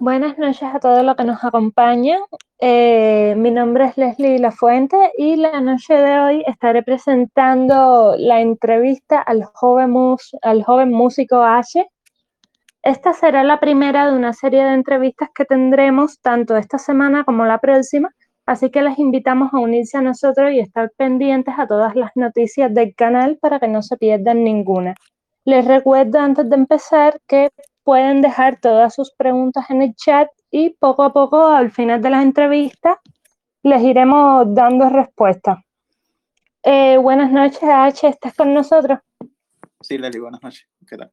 Buenas noches a todos los que nos acompañan. Eh, mi nombre es Leslie Lafuente y la noche de hoy estaré presentando la entrevista al joven, al joven músico H. Esta será la primera de una serie de entrevistas que tendremos tanto esta semana como la próxima, así que les invitamos a unirse a nosotros y estar pendientes a todas las noticias del canal para que no se pierdan ninguna. Les recuerdo antes de empezar que pueden dejar todas sus preguntas en el chat y poco a poco al final de la entrevista les iremos dando respuesta. Eh, buenas noches, H, ¿estás con nosotros? Sí, Leli, buenas noches. ¿Qué tal?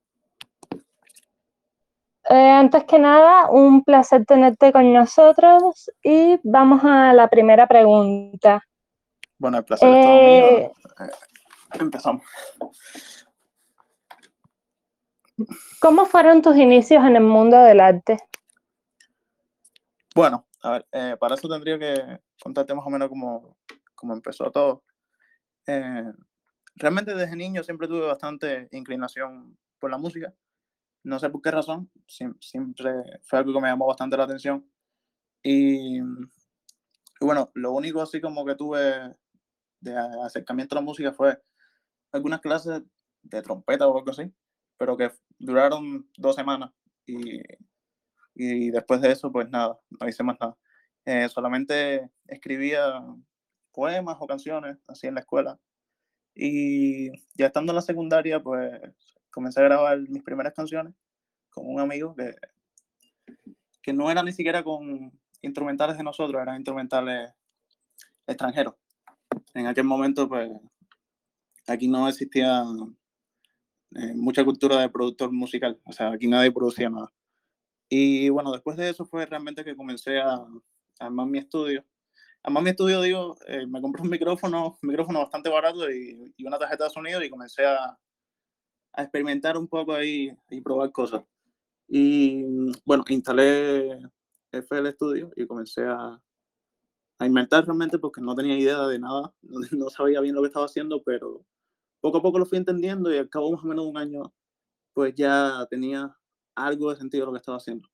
Eh, antes que nada, un placer tenerte con nosotros y vamos a la primera pregunta. Bueno, el placer es todo mío. Eh, empezamos. ¿Cómo fueron tus inicios en el mundo del arte? Bueno, a ver, eh, para eso tendría que contarte más o menos cómo, cómo empezó todo. Eh, realmente desde niño siempre tuve bastante inclinación por la música. No sé por qué razón, siempre fue algo que me llamó bastante la atención. Y, y bueno, lo único así como que tuve de acercamiento a la música fue algunas clases de trompeta o algo así pero que duraron dos semanas y, y después de eso, pues nada, no hice más nada. Eh, solamente escribía poemas o canciones así en la escuela. Y ya estando en la secundaria, pues comencé a grabar mis primeras canciones con un amigo que, que no era ni siquiera con instrumentales de nosotros, eran instrumentales extranjeros. En aquel momento, pues aquí no existía eh, mucha cultura de productor musical, o sea, aquí nadie producía nada. Y bueno, después de eso fue realmente que comencé a, a armar mi estudio. Armar mi estudio, digo, eh, me compré un micrófono, un micrófono bastante barato y, y una tarjeta de sonido y comencé a, a, experimentar un poco ahí y probar cosas. Y bueno, instalé FL Studio y comencé a, a inventar realmente porque no tenía idea de nada, no sabía bien lo que estaba haciendo, pero poco a poco lo fui entendiendo y al cabo más o menos de un año, pues ya tenía algo de sentido lo que estaba haciendo.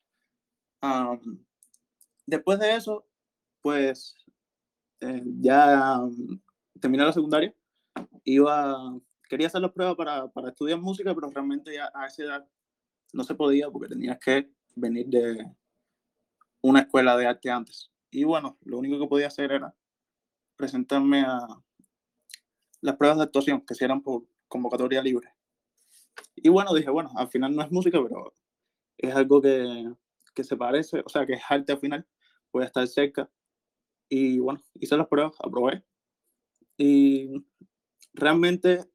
después de eso, pues eh, ya terminé la secundaria, iba, quería hacer las pruebas para, para estudiar música, pero realmente ya a esa edad no se podía porque tenías que venir de una escuela de arte antes. Y bueno, lo único que podía hacer era presentarme a, las pruebas de actuación, que se eran por convocatoria libre. Y bueno, dije, bueno, al final no es música, pero es algo que, que se parece, o sea, que es arte al final, voy a estar cerca. Y bueno, hice las pruebas, aprobé. Y realmente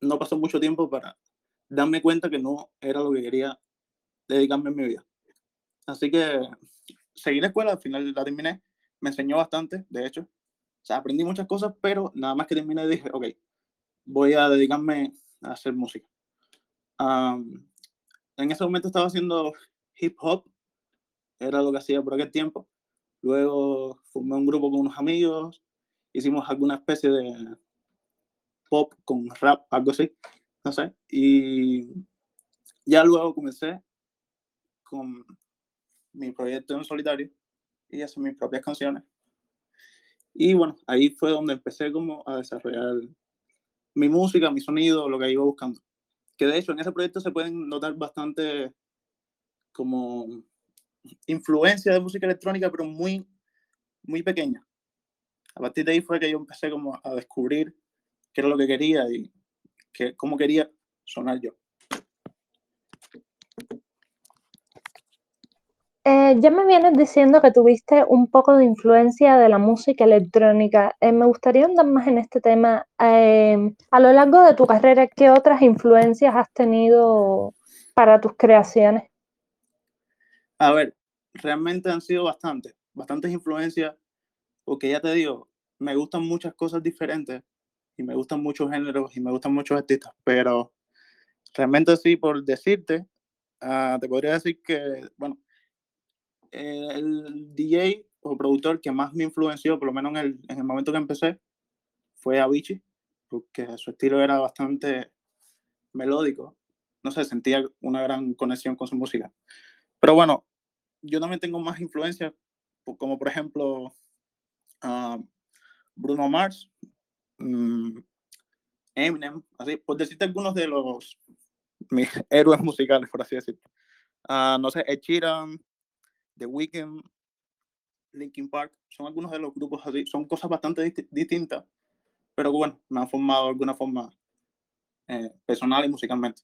no pasó mucho tiempo para darme cuenta que no era lo que quería dedicarme en mi vida. Así que seguí la escuela, al final la terminé, me enseñó bastante, de hecho, o sea, aprendí muchas cosas, pero nada más que terminé dije, ok, voy a dedicarme a hacer música. en ese momento estaba haciendo hip hop, era lo que hacía por aquel tiempo. Luego formé un grupo con unos amigos, hicimos alguna especie de pop con rap, algo así, no sé. Y ya luego comencé con mi proyecto en solitario y hacer mis propias canciones. Y bueno, ahí fue donde empecé como a desarrollar mi música, mi sonido, lo que iba buscando. Que de hecho en ese proyecto se pueden notar bastante como influencia de música electrónica, pero muy, muy pequeña. A partir de ahí fue que yo empecé como a descubrir qué era lo que quería y que, cómo quería sonar yo. Eh, ya me vienes diciendo que tuviste un poco de influencia de la música electrónica. Eh, me gustaría andar más en este tema. Eh, a lo largo de tu carrera, ¿qué otras influencias has tenido para tus creaciones? A ver, realmente han sido bastantes, bastantes influencias, porque ya te digo, me gustan muchas cosas diferentes y me gustan muchos géneros y me gustan muchos artistas, pero realmente sí, por decirte, ah, te podría decir que, bueno, el DJ o productor que más me influenció, por lo menos en el, en el momento que empecé, fue Avicii, porque su estilo era bastante melódico. No sé, sentía una gran conexión con su música. Pero bueno, yo también tengo más influencias, como por ejemplo uh, Bruno Mars, um, Eminem, así, por decirte algunos de los mis héroes musicales, por así decirlo. Uh, no sé, Ed Sheeran, The Weeknd, Linkin Park, son algunos de los grupos así, son cosas bastante dist distintas, pero bueno, me han formado de alguna forma eh, personal y musicalmente.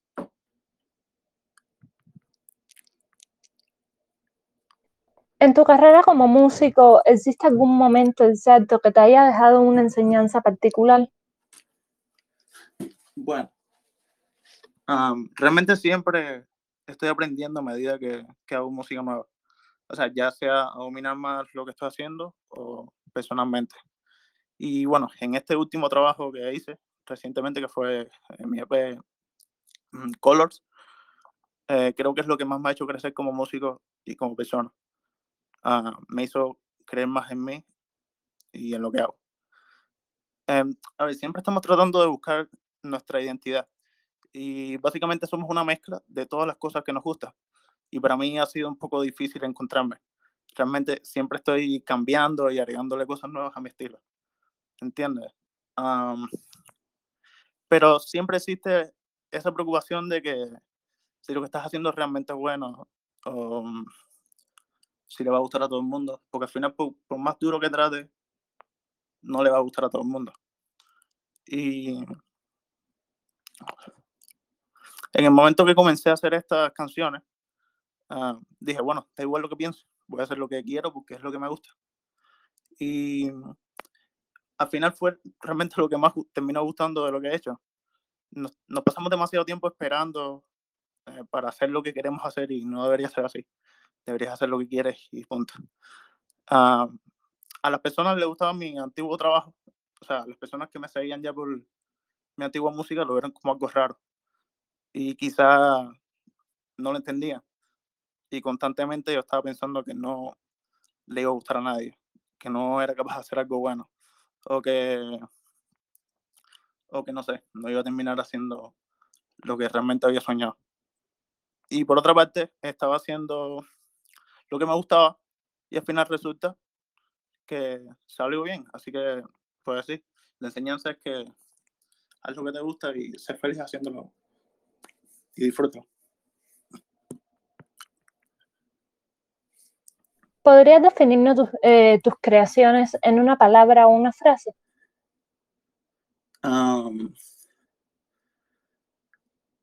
En tu carrera como músico, ¿existe algún momento exacto que te haya dejado una enseñanza particular? Bueno, realmente siempre estoy aprendiendo a medida que, que, hago música nueva. O sea, ya sea dominar más lo que estoy haciendo o personalmente. Y bueno, en este último trabajo que hice recientemente, que fue en mi EP mm, Colors, eh, creo que es lo que más me ha hecho crecer como músico y como persona. Ah, me hizo creer más en mí y en lo que hago. Em, a ver, siempre estamos tratando de buscar nuestra identidad y básicamente somos una mezcla de todas las cosas que nos gustan. Y para mí ha sido un poco difícil encontrarme. Realmente siempre estoy cambiando y agregándole cosas nuevas a mi estilo. ¿Entiendes? pero siempre existe esa preocupación de que si lo que estás haciendo es realmente bueno o si le va a gustar a todo el mundo, porque al final, por, más duro que trate, no le va a gustar a todo el mundo. Y en el momento que comencé a hacer estas canciones, ah, dije, bueno, da igual lo que pienso, voy a hacer lo que quiero porque es lo que me gusta. Y al final fue realmente lo que más terminó gustando de lo que he hecho. Nos, pasamos demasiado tiempo esperando eh, para hacer lo que queremos hacer y no debería ser así deberías hacer lo que quieres y punto. a las personas les gustaba mi antiguo trabajo, o sea, las personas que me seguían ya por mi antigua música lo vieron como algo raro y quizá no lo entendían. Y constantemente yo estaba pensando que no le iba a gustar a nadie, que no era capaz de hacer algo bueno, o que, o que no sé, no iba a terminar haciendo lo que realmente había soñado. Y por otra parte, estaba haciendo lo que me gustaba y al final resulta que salió bien. Así que, pues sí, la enseñanza es que haz lo que te gusta y ser feliz haciéndolo y disfruta. ¿Podrías definirnos tus, eh, tus, creaciones en una palabra o una frase?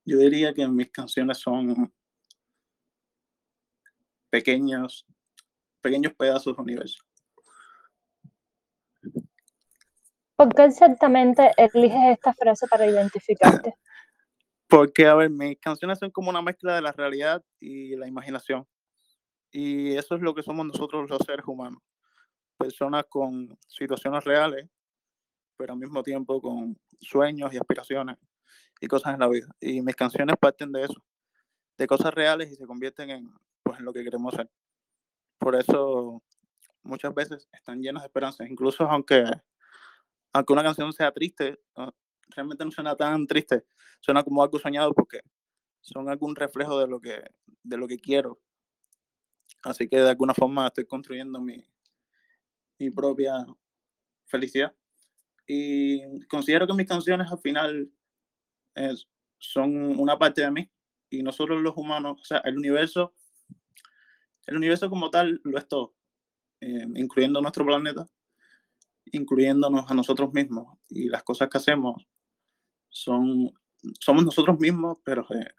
yo diría que mis canciones son pequeños, pequeños pedazos de universo. ¿Por qué exactamente eliges esta frase para identificarte? Porque, a ver, mis canciones son como una mezcla de la realidad y la imaginación. Y eso es lo que somos nosotros los seres humanos. Personas con situaciones reales, pero al mismo tiempo con sueños y aspiraciones y cosas en la vida. Y mis canciones parten de eso, de cosas reales y se convierten en pues, en lo que queremos ser. Por eso muchas veces están llenas de esperanzas, incluso aunque, aunque una canción sea triste, realmente no suena tan triste, suena como algo soñado porque son algún reflejo de lo que, de lo que quiero. Así que de alguna forma estoy construyendo mi, mi propia felicidad. Y considero que mis canciones al final son una parte de mí y nosotros los humanos, o sea, el universo el universo como tal lo es todo, eh, incluyendo nuestro planeta, incluyéndonos a nosotros mismos. Y las cosas que hacemos son, somos nosotros mismos, pero eh,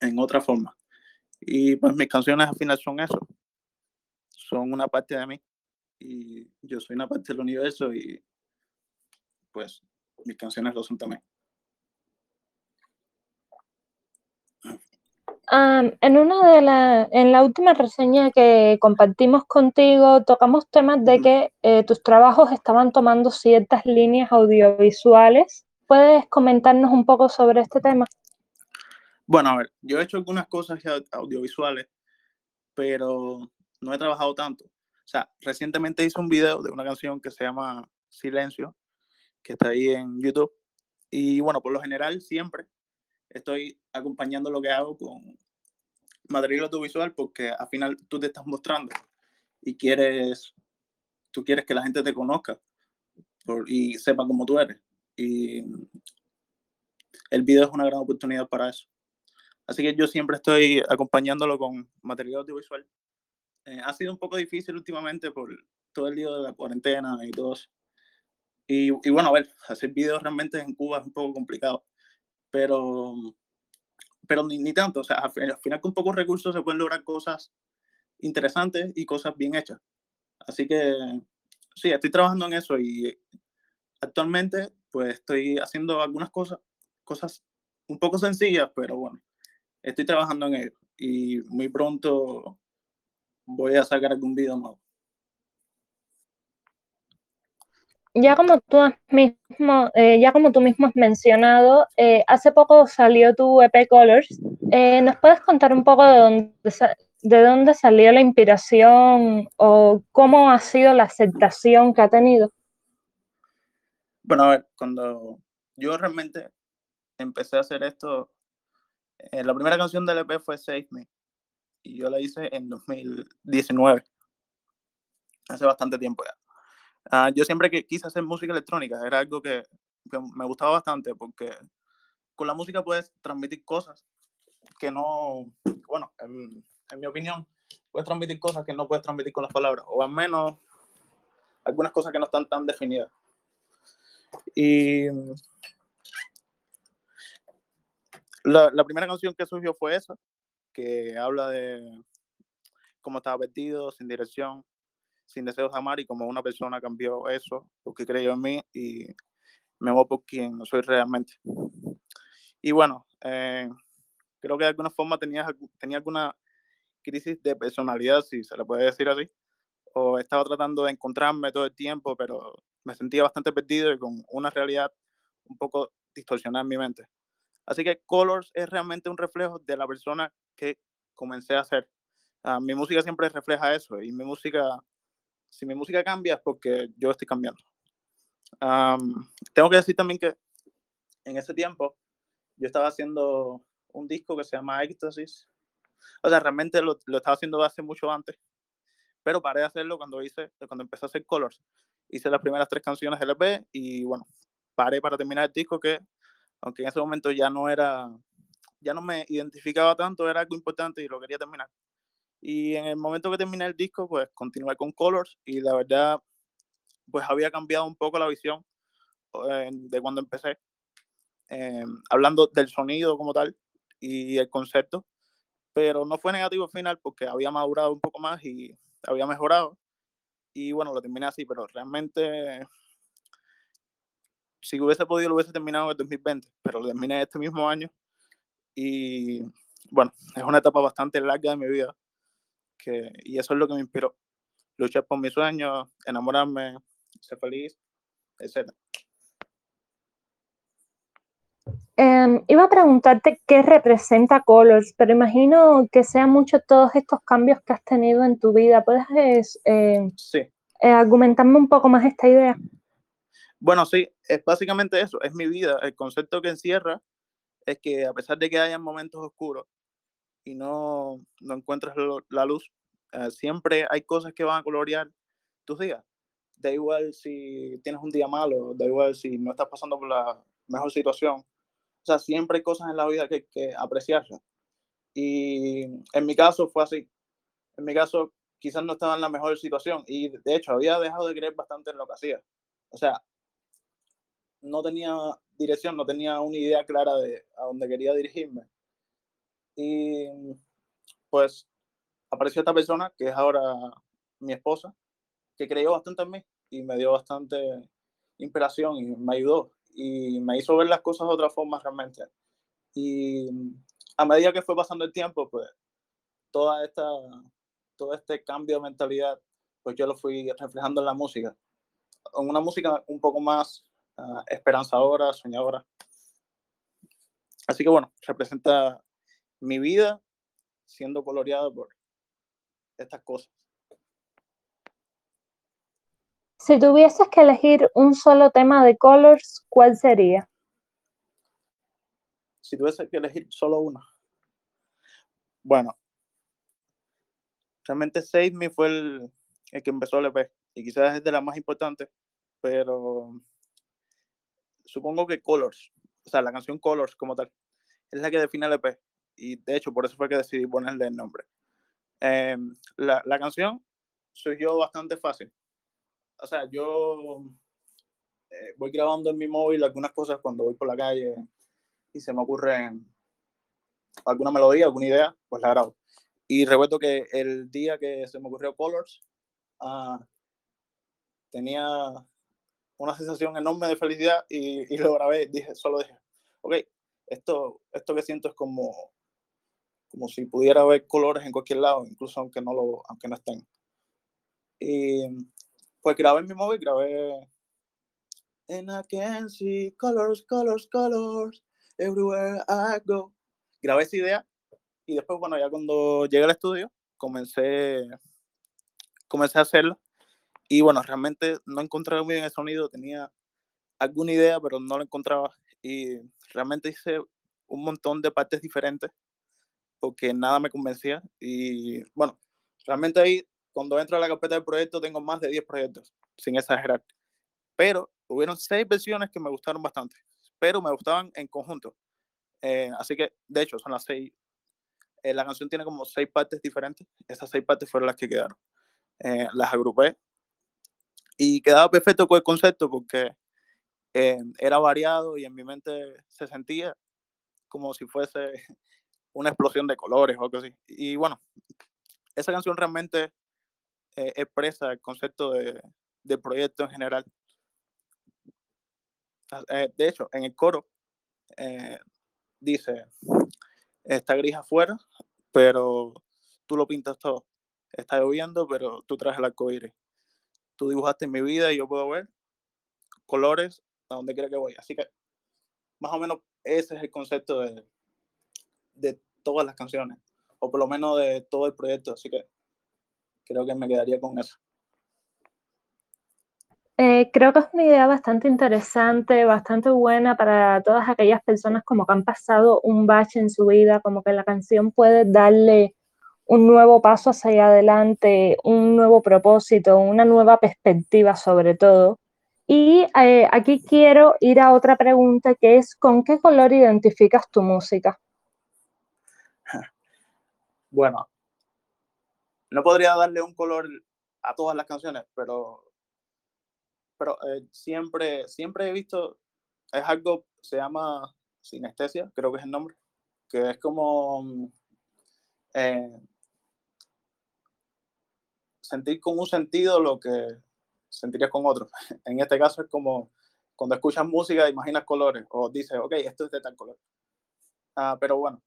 en otra forma. Y pues mis canciones al final son eso, son una parte de mí. Y yo soy una parte del universo y pues mis canciones lo son también. en una de la, en la última reseña que compartimos contigo, tocamos temas de que eh, tus trabajos estaban tomando ciertas líneas audiovisuales. ¿Puedes comentarnos un poco sobre este tema? Bueno, a ver, yo he hecho algunas cosas audiovisuales, pero no he trabajado tanto. O sea, recientemente hice un video de una canción que se llama Silencio, que está ahí en YouTube. Y bueno, por lo general siempre estoy acompañando lo que hago con material audiovisual porque al final tú te estás mostrando y quieres, tú quieres que la gente te conozca y sepa cómo tú eres. Y el video es una gran oportunidad para eso. Así que yo siempre estoy acompañándolo con material audiovisual. Eh, ha sido un poco difícil últimamente por todo el día de la cuarentena y todo. Y, y, bueno, a ver, hacer videos realmente en Cuba es un poco complicado, pero, pero ni, ni tanto. O sea, al, al final con pocos recursos se pueden lograr cosas interesantes y cosas bien hechas. Así que sí, estoy trabajando en eso y actualmente pues estoy haciendo algunas cosas, cosas un poco sencillas, pero bueno, estoy trabajando en ello y muy pronto voy a sacar algún video nuevo. Ya como tú mismo, eh, ya como tú mismo has mencionado, eh, hace poco salió tu EP Colors. Eh, ¿Nos puedes contar un poco de dónde, de dónde salió la inspiración o cómo ha sido la aceptación que ha tenido? Bueno, a ver, cuando yo realmente empecé a hacer esto, la primera canción del EP fue Save Me y yo la hice en 2019, hace bastante tiempo ya. Uh, yo siempre que quise hacer música electrónica, era algo que, que, me gustaba bastante porque con la música puedes transmitir cosas que no, bueno, en, en, mi opinión, puedes transmitir cosas que no puedes transmitir con las palabras, o al menos algunas cosas que no están tan definidas. Y la, primera canción que surgió fue esa, que habla de cómo estaba vestido, sin dirección, sin deseos de amar y como una persona cambió eso, porque creyó en mí y me voy por quien soy realmente. Y bueno, eh, creo que de alguna forma tenía, tenía alguna crisis de personalidad, si se le puede decir así, o estaba tratando de encontrarme todo el tiempo, pero me sentía bastante perdido y con una realidad un poco distorsionada en mi mente. Así que Colors es realmente un reflejo de la persona que comencé a ser. Uh, mi música siempre refleja eso y mi música, si mi música cambia es porque yo estoy cambiando. Um, tengo que decir también que en ese tiempo yo estaba haciendo un disco que se llama Éxtasis. O sea, realmente lo, lo, estaba haciendo hace mucho antes, pero paré de hacerlo cuando hice, cuando empecé a hacer Colors. Hice las primeras tres canciones del EP y bueno, paré para terminar el disco que, aunque en ese momento ya no era ya no me identificaba tanto, era algo importante y lo quería terminar. Y en el momento que terminé el disco, pues continué con Colors y la verdad, pues había cambiado un poco la visión eh, de cuando empecé, eh, hablando del sonido como tal y el concepto, pero no fue negativo al final porque había madurado un poco más y había mejorado. Y bueno, lo terminé así, pero realmente si hubiese podido lo hubiese terminado en el 2020, pero lo terminé este mismo año y bueno, es una etapa bastante larga de mi vida que, y eso es lo que me inspiró. Luchar por mis sueños, enamorarme, ser feliz, etc. Eh, iba a preguntarte qué representa Colors, pero imagino que sean muchos todos estos cambios que has tenido en tu vida. ¿Puedes eh, sí. eh, argumentarme un poco más esta idea? Bueno, sí, es básicamente eso, es mi vida, el concepto que encierra es que a pesar de que hayan momentos oscuros y no, no encuentras la luz, uh, siempre hay cosas que van a colorear tus días. Da igual si tienes un día malo, da igual si no estás pasando por la mejor situación. O sea, siempre hay cosas en la vida que que apreciarlas. Y en mi caso fue así. En mi caso quizás no estaba en la mejor situación y de hecho había dejado de creer bastante en lo que hacía. O sea, no tenía dirección, no tenía una idea clara de a dónde quería dirigirme. Y pues apareció esta persona, que es ahora mi esposa, que creyó bastante en mí y me dio bastante inspiración y me ayudó y me hizo ver las cosas de otra forma realmente. Y a medida que fue pasando el tiempo, pues toda esta, todo este cambio de mentalidad, pues yo lo fui reflejando en la música. En una música un poco más uh, esperanzadora, soñadora. Así que bueno, representa mi vida siendo coloreada por estas cosas. Si tuvieses que elegir un solo tema de Colors, ¿cuál sería? Si tuviese que elegir solo uno. Bueno, realmente Save Me fue el, el que empezó el EP y quizás es de las más importantes, pero supongo que Colors, o sea, la canción Colors como tal, es la que define el EP y de hecho por eso fue que decidí ponerle el nombre. Em, la, la, canción surgió bastante fácil. O sea, yo eh, voy grabando en mi móvil algunas cosas cuando voy por la calle y se me ocurre alguna melodía, alguna idea, pues la grabo. Y recuerdo que el día que se me ocurrió Colors, uh, tenía una sensación enorme de felicidad y, y, lo grabé. Dije, solo dije, ok, esto, esto que siento es como, como si pudiera ver colores en cualquier lado, incluso aunque no, lo, aunque no estén. Y pues grabé en mi móvil, grabé And I can see colors, colors, colors everywhere I go. Grabé esa idea y después, bueno, ya cuando llegué al estudio, comencé, comencé a hacerlo. Y bueno, realmente no encontraba muy bien el sonido, tenía alguna idea, pero no lo encontraba. Y realmente hice un montón de partes diferentes porque nada me convencía. Y bueno, realmente ahí, cuando entro a la carpeta del proyecto, tengo más de 10 proyectos, sin exagerar. Pero hubieron seis versiones que me gustaron bastante, pero me gustaban en conjunto. Eh, así que, de hecho, son las seis. Eh, la canción tiene como seis partes diferentes. Esas seis partes fueron las que quedaron. Eh, las agrupé y quedaba perfecto con el concepto porque era variado y en mi mente se sentía como si fuese una explosión de colores o algo así. Y bueno, esa canción realmente expresa el concepto de, del proyecto en general eh, de hecho, en el coro eh, dice, está gris afuera, pero tú lo pintas todo. Está lloviendo, pero tú traes el arco iris. Tú dibujaste mi vida y yo puedo ver colores a donde quiera que voy. Así que, más o menos, ese es el concepto de, de todas las canciones, o por lo menos de todo el proyecto. Así que creo que me quedaría con eso. Eh, creo que es una idea bastante interesante, bastante buena para todas aquellas personas como que han pasado un bache en su vida, como que la canción puede darle un nuevo paso hacia adelante, un nuevo propósito, una nueva perspectiva sobre todo. Y eh, aquí quiero ir a otra pregunta que es, ¿con qué color identificas tu música? Bueno, no podría darle un color a todas las canciones, pero pero eh, siempre, siempre he visto, es algo, se llama sinestesia, creo que es el nombre, que es como mm, eh, sentir con un sentido lo que sentirías con otro. En este caso es como cuando escuchas música, imaginas colores o dices, ok, esto es de tal color. Ah, pero bueno,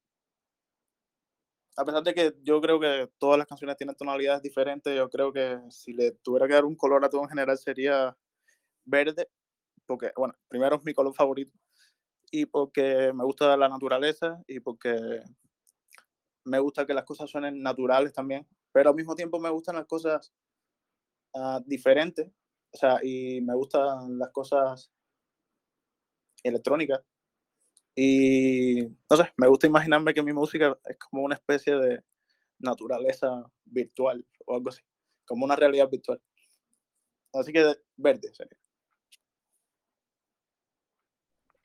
a pesar de que yo creo que todas las canciones tienen tonalidades diferentes, yo creo que si le tuviera que dar un color a todo en general sería verde, porque, bueno, primero es mi color favorito, y porque me gusta la naturaleza y porque me gusta que las cosas suenen naturales también, pero al mismo tiempo me gustan las cosas uh, diferentes, o sea, y me gustan las cosas electrónicas. Y no sé, me gusta imaginarme que mi música es como una especie de naturaleza virtual o algo así, como una realidad virtual. Así que verde sería.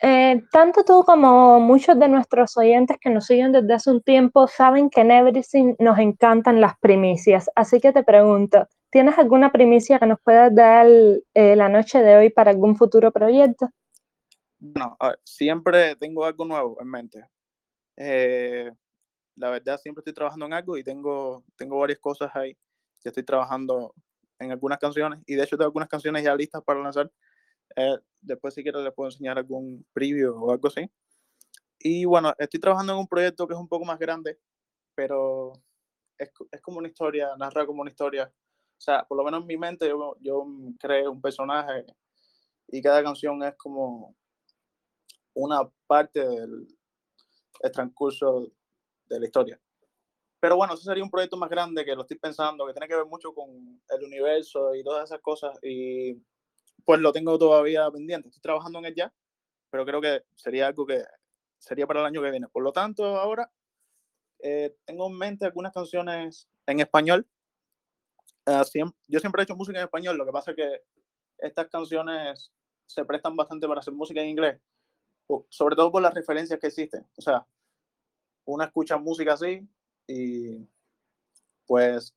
Eh, tanto tú como muchos de nuestros oyentes que nos siguen desde hace un tiempo saben que en Everything nos encantan las primicias. Así que te pregunto, ¿tienes alguna primicia que nos puedas dar eh, la noche de hoy para algún futuro proyecto? Bueno, siempre tengo algo nuevo en mente. Eh, la verdad, siempre estoy trabajando en algo y tengo, tengo varias cosas ahí. Ya estoy trabajando en algunas canciones y de hecho tengo algunas canciones ya listas para lanzar eh, después si quieres les puedo enseñar algún preview o algo así. Y bueno, estoy trabajando en un proyecto que es un poco más grande, pero es, es como una historia, narra como una historia. O sea, por lo menos en mi mente yo, yo creé un personaje y cada canción es como una parte del transcurso de la historia. Pero bueno, eso sería un proyecto más grande que lo estoy pensando, que tiene que ver mucho con el universo y todas esas cosas. Y pues lo tengo todavía pendiente. Estoy trabajando en él ya, pero creo que sería algo que sería para el año que viene. Por lo tanto, ahora eh, tengo en mente algunas canciones en español Ah, yo siempre he hecho música en español, lo que pasa es que estas canciones se prestan bastante para hacer música en inglés, sobre todo por las referencias que existen. O sea, uno escucha música así y pues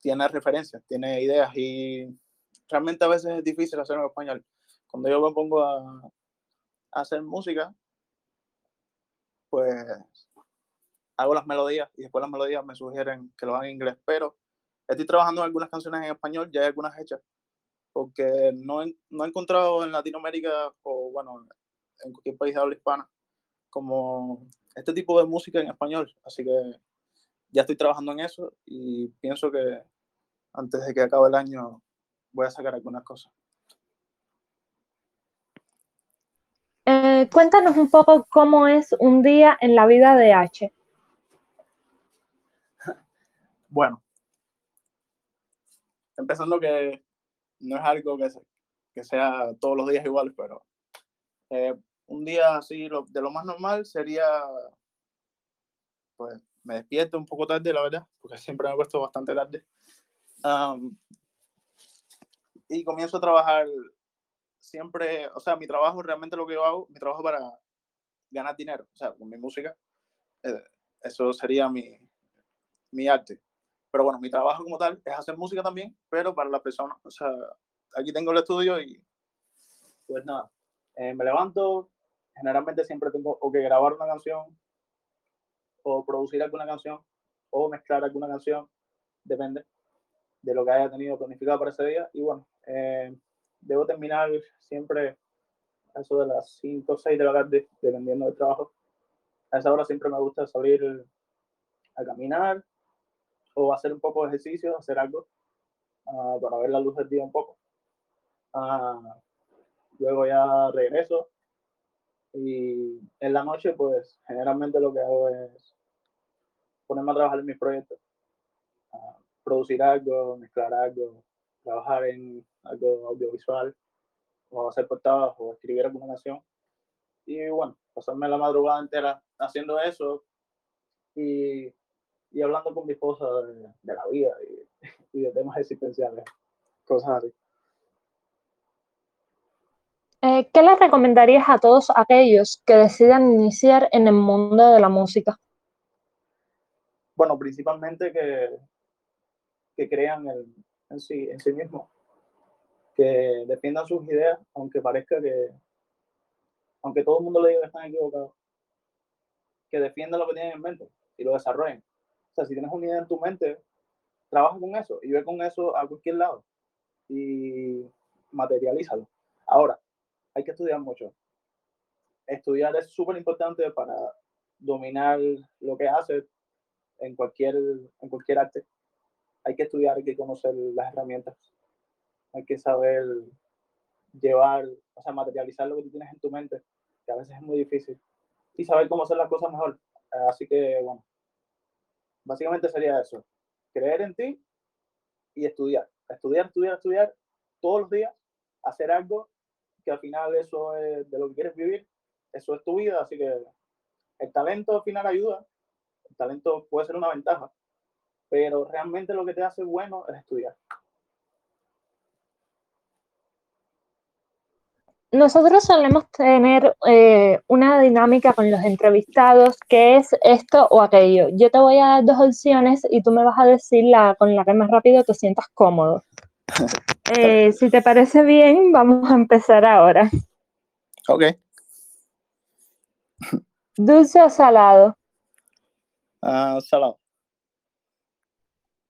tiene referencias, tiene ideas y realmente a veces es difícil hacerlo en español. Cuando yo me pongo a, hacer música, pues hago las melodías y después las melodías me sugieren que lo haga en inglés, pero estoy trabajando en algunas canciones en español, ya hay algunas hechas, porque no he, no he encontrado en Latinoamérica o bueno, en cualquier país de habla hispana como este tipo de música en español, así que ya estoy trabajando en eso y pienso que antes de que acabe el año voy a sacar algunas cosas. Eh, cuéntanos un poco cómo es un día en la vida de H. Bueno, empezando que no es algo que, que sea todos los días iguales, pero eh, un día así de lo más normal sería, pues me despierto un poco tarde, la verdad, porque siempre me he puesto bastante tarde. Y comienzo a trabajar siempre, o sea, mi trabajo realmente lo que yo hago, mi trabajo para ganar dinero, o sea, con mi música, eh, eso sería mi, mi arte. Pero bueno, mi trabajo como tal es hacer música también, pero para las personas, o sea, aquí tengo el estudio y pues nada, eh, me levanto, generalmente siempre tengo o que grabar una canción, o producir alguna canción, o mezclar alguna canción, depende de lo que haya tenido planificado para ese día. Y bueno, eh, debo terminar siempre a eso de las 5 o 6 de la tarde, dependiendo del trabajo. A esa hora siempre me gusta salir a caminar o hacer un poco de ejercicio, hacer algo ah, para ver la luz del día un poco. Uh, luego ya regreso y en la noche pues generalmente lo que hago es ponerme a trabajar en mis proyectos, uh, producir algo, mezclar algo, trabajar en algo audiovisual, o hacer portadas o escribir alguna canción. Y bueno, pasarme la madrugada entera haciendo eso y, y hablando con mi esposa de, la vida y, y, de temas existenciales, cosas así. Eh, ¿Qué le recomendarías a todos aquellos que decidan iniciar en el mundo de la música? Bueno, principalmente que, que crean en, en sí, en sí mismos que defiendan sus ideas, aunque parezca que, aunque todo el mundo le diga que están equivocados, que defiendan lo que tienen en mente y lo desarrollen. O sea, si tienes una idea en tu mente, trabaja con eso y ve con eso a cualquier lado y materialízalo. Ahora, hay que estudiar mucho. Estudiar es súper importante para dominar lo que haces en cualquier, en cualquier arte. Hay que estudiar, hay que conocer las herramientas hay que saber llevar, o sea, materializar lo que tú tienes en tu mente, que a veces es muy difícil, y saber cómo hacer las cosas mejor. Así que, bueno, básicamente sería eso, creer en ti y estudiar, estudiar, estudiar, estudiar todos los días, hacer algo que al final eso es de lo que quieres vivir, eso es tu vida, así que el talento al final ayuda, el talento puede ser una ventaja, pero realmente lo que te hace bueno es estudiar. nosotros solemos tener eh, una dinámica con los entrevistados que es esto o aquello. Yo te voy a dar dos opciones y tú me vas a decir la con la que más rápido te sientas cómodo. Eh, si te parece bien, vamos a empezar ahora. Ok. ¿Dulce o salado? Ah, salado.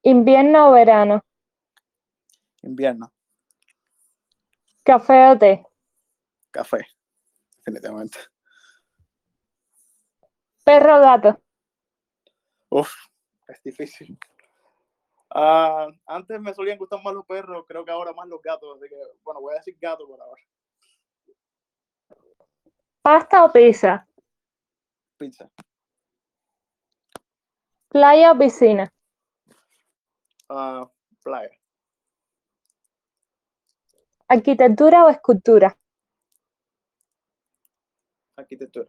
¿Invierno o verano? Invierno. ¿Café o té? Café, definitivamente. ¿Perro o gato? Uf, es difícil. Ah, antes me solían gustar más los perros, creo que ahora más los gatos, así que, bueno, voy a decir gato por ahora. ¿Pasta o pizza? Pizza. ¿Playa o piscina? Uh, playa. ¿Arquitectura o escultura? arquitectura.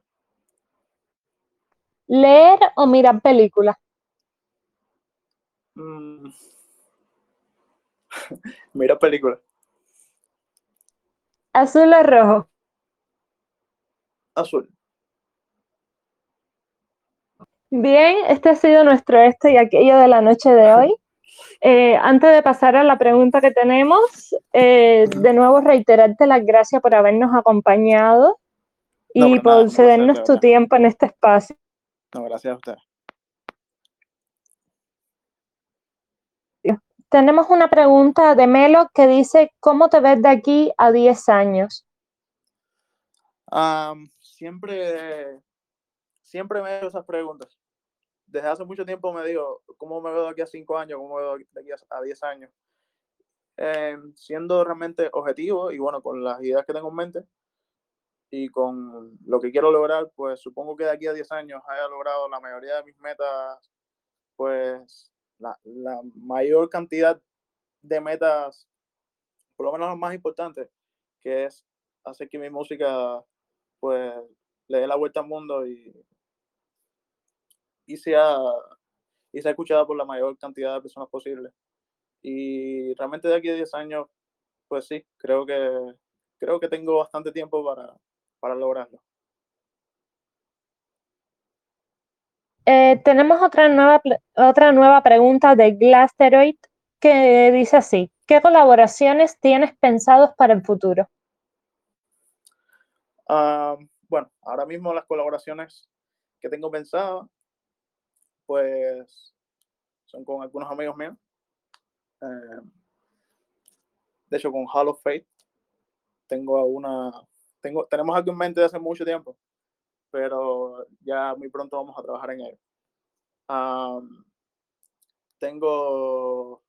¿Leer o mirar películas? Mm. Mira películas. ¿Azul o rojo? Azul. Bien, este ha sido nuestro esto y aquello de la noche de hoy. Eh, antes de pasar a la pregunta que tenemos, eh, de nuevo reiterarte las gracias por habernos acompañado y por cedernos tu tiempo en este espacio. No, gracias a usted. Tenemos una pregunta de Melo que dice, ¿cómo te ves de aquí a 10 años? siempre, siempre me hago esas preguntas. Desde hace mucho tiempo me digo, ¿cómo me veo de aquí a 5 años? ¿Cómo me veo de aquí a 10 años? Em, siendo realmente objetivo y bueno, con las ideas que tengo en mente y con lo que quiero lograr, pues supongo que de aquí a 10 años haya logrado la mayoría de mis metas, pues la, la mayor cantidad de metas, por lo menos las más importantes, que es hacer que mi música pues le dé la vuelta al mundo y, y sea y sea escuchada por la mayor cantidad de personas posible. Y realmente de aquí a 10 años, pues sí, creo que creo que tengo bastante tiempo para, para lograrlo. Eh, tenemos otra nueva, otra nueva pregunta de Glasteroid que dice así, ¿qué colaboraciones tienes pensados para el futuro? Ah, bueno, ahora mismo las colaboraciones que tengo pensadas, pues son con algunos amigos míos. Eh, de hecho, con Hall of Fate tengo una, tengo, tenemos algo en mente de hace mucho tiempo pero ya muy pronto vamos a trabajar en ello. tengo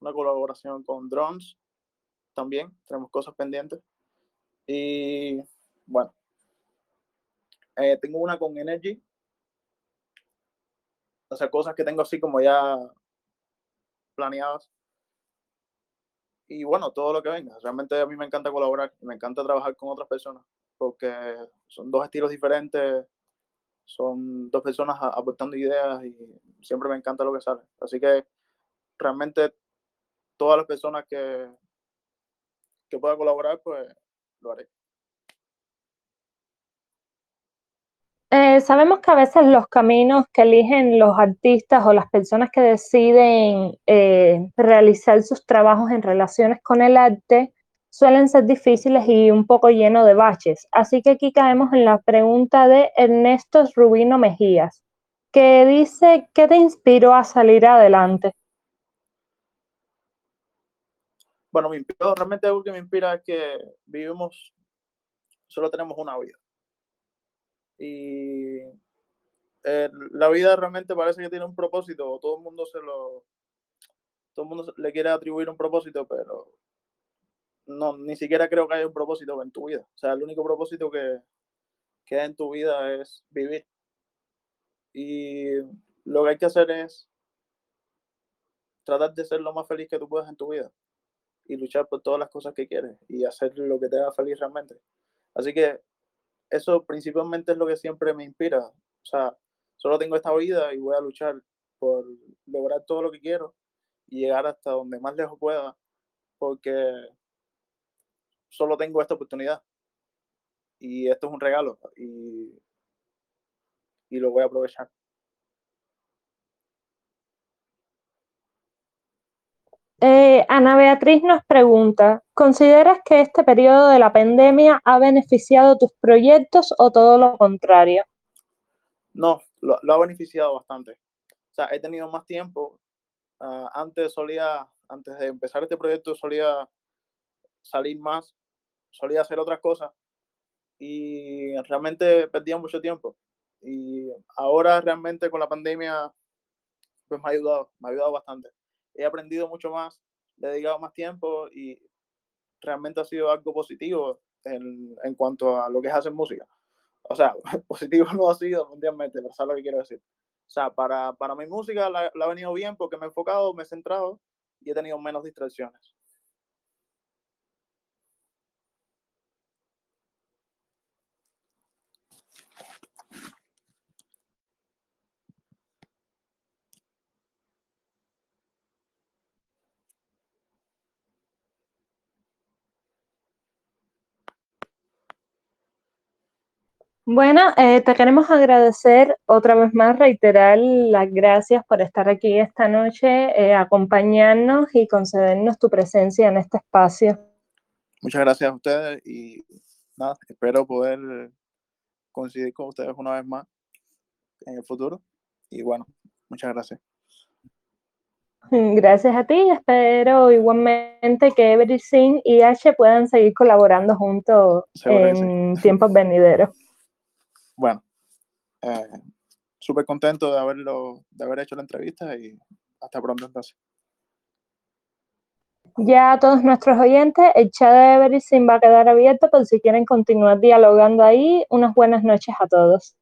una colaboración con Drones también, tenemos cosas pendientes. Y bueno, eh, tengo una con Energy. O sea, cosas que tengo así como ya planeadas. Y bueno, todo lo que venga. Realmente a mí me encanta colaborar, me encanta trabajar con otras personas porque son dos estilos diferentes, son dos personas aportando ideas y siempre me encanta lo que sale. Así que realmente todas las personas que, que pueda colaborar, pues lo haré. Eh, sabemos que a veces los caminos que eligen los artistas o las personas que deciden eh, realizar sus trabajos en relaciones con el arte suelen ser difíciles y un poco llenos de baches. Así que aquí caemos en la pregunta de Ernesto Rubino Mejías, que dice, ¿qué te inspiró a salir adelante? Bueno, me inspiró, realmente algo que me inspira es que vivimos, solo tenemos una vida. Y eh, la vida realmente parece que tiene un propósito, todo el mundo se lo, todo el mundo le quiere atribuir un propósito, pero no, ni siquiera creo que haya un propósito en tu vida. O sea, el único propósito que, que hay en tu vida es vivir. Y lo que hay que hacer es tratar de ser lo más feliz que tú puedas en tu vida y luchar por todas las cosas que quieres y hacer lo que te haga feliz realmente. Así que eso principalmente es lo que siempre me inspira. O sea, solo tengo esta vida y voy a luchar por lograr todo lo que quiero y llegar hasta donde más lejos pueda, porque solo tengo esta oportunidad. Y esto es un regalo y, y lo voy a aprovechar. Eh, Ana Beatriz nos pregunta, ¿consideras que este periodo de la pandemia ha beneficiado tus proyectos o todo lo contrario? No, lo, ha beneficiado bastante. O sea, he tenido más tiempo. Ah, antes solía, antes de empezar este proyecto, solía salir más solía hacer otras cosas y realmente perdía mucho tiempo. Y ahora realmente con la pandemia, pues me ha ayudado, me ha ayudado bastante. He aprendido mucho más, le he dedicado más tiempo y realmente ha sido algo positivo en, cuanto a lo que es hacer música. O sea, positivo no ha sido mundialmente, pero sabes lo que quiero decir. O sea, para, para mi música la, la ha venido bien porque me he enfocado, me he centrado y he tenido menos distracciones. Bueno, eh, te queremos agradecer otra vez más, reiterar las gracias por estar aquí esta noche, eh, acompañarnos y concedernos tu presencia en este espacio. Muchas gracias a ustedes y nada, espero poder coincidir con ustedes una vez más en el futuro. Y bueno, muchas gracias. Gracias a ti. Espero igualmente que Everything y H puedan seguir colaborando juntos en tiempos venideros. Bueno, eh, súper contento de haberlo, de haber hecho la entrevista y hasta pronto entonces. Ya a todos nuestros oyentes, el chat de Everything va a quedar abierto por si quieren continuar dialogando ahí. Unas buenas noches a todos.